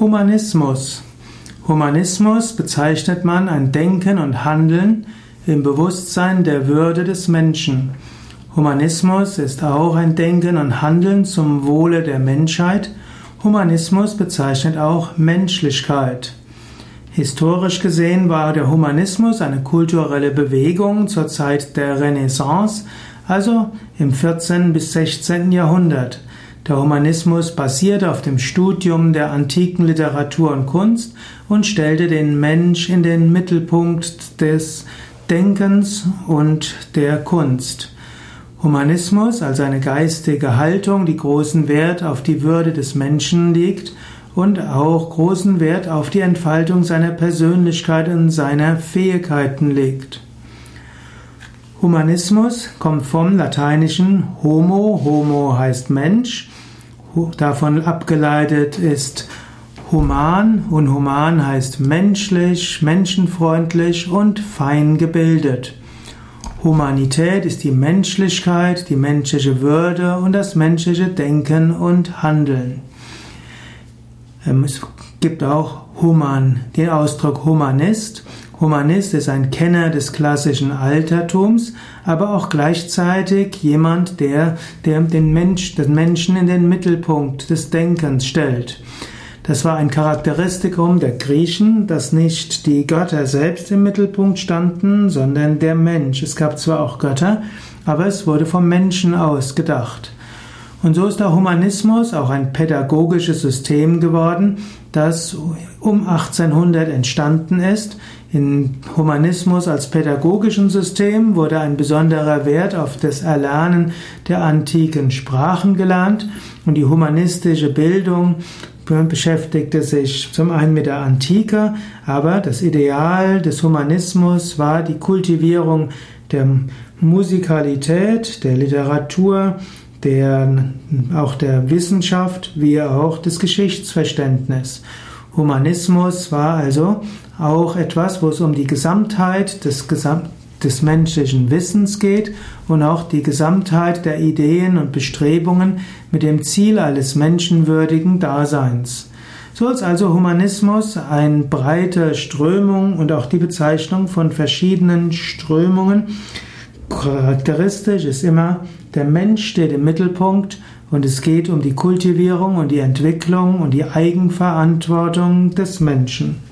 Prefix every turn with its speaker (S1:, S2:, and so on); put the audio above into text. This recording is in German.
S1: Humanismus. Humanismus bezeichnet man ein Denken und Handeln im Bewusstsein der Würde des Menschen. Humanismus ist auch ein Denken und Handeln zum Wohle der Menschheit. Humanismus bezeichnet auch Menschlichkeit. Historisch gesehen war der Humanismus eine kulturelle Bewegung zur Zeit der Renaissance, also im 14. bis 16. Jahrhundert. Der Humanismus basierte auf dem Studium der antiken Literatur und Kunst und stellte den Mensch in den Mittelpunkt des Denkens und der Kunst. Humanismus als eine geistige Haltung, die großen Wert auf die Würde des Menschen legt und auch großen Wert auf die Entfaltung seiner Persönlichkeit und seiner Fähigkeiten legt. Humanismus kommt vom lateinischen Homo, Homo heißt Mensch, davon abgeleitet ist human und human heißt menschlich, menschenfreundlich und fein gebildet. Humanität ist die Menschlichkeit, die menschliche Würde und das menschliche Denken und Handeln. Ähm, es gibt auch Human, den Ausdruck Humanist. Humanist ist ein Kenner des klassischen Altertums, aber auch gleichzeitig jemand, der, der den, Mensch, den Menschen in den Mittelpunkt des Denkens stellt. Das war ein Charakteristikum der Griechen, dass nicht die Götter selbst im Mittelpunkt standen, sondern der Mensch. Es gab zwar auch Götter, aber es wurde vom Menschen ausgedacht. Und so ist der Humanismus auch ein pädagogisches System geworden, das um 1800 entstanden ist. Im Humanismus als pädagogischen System wurde ein besonderer Wert auf das Erlernen der antiken Sprachen gelernt und die humanistische Bildung beschäftigte sich zum einen mit der Antike, aber das Ideal des Humanismus war die Kultivierung der Musikalität, der Literatur, der, auch der Wissenschaft wie auch des Geschichtsverständnisses. Humanismus war also auch etwas, wo es um die Gesamtheit des, Gesam des menschlichen Wissens geht und auch die Gesamtheit der Ideen und Bestrebungen mit dem Ziel eines menschenwürdigen Daseins. So ist also Humanismus eine breite Strömung und auch die Bezeichnung von verschiedenen Strömungen. Charakteristisch ist immer, der Mensch steht im Mittelpunkt und es geht um die Kultivierung und die Entwicklung und die Eigenverantwortung des Menschen.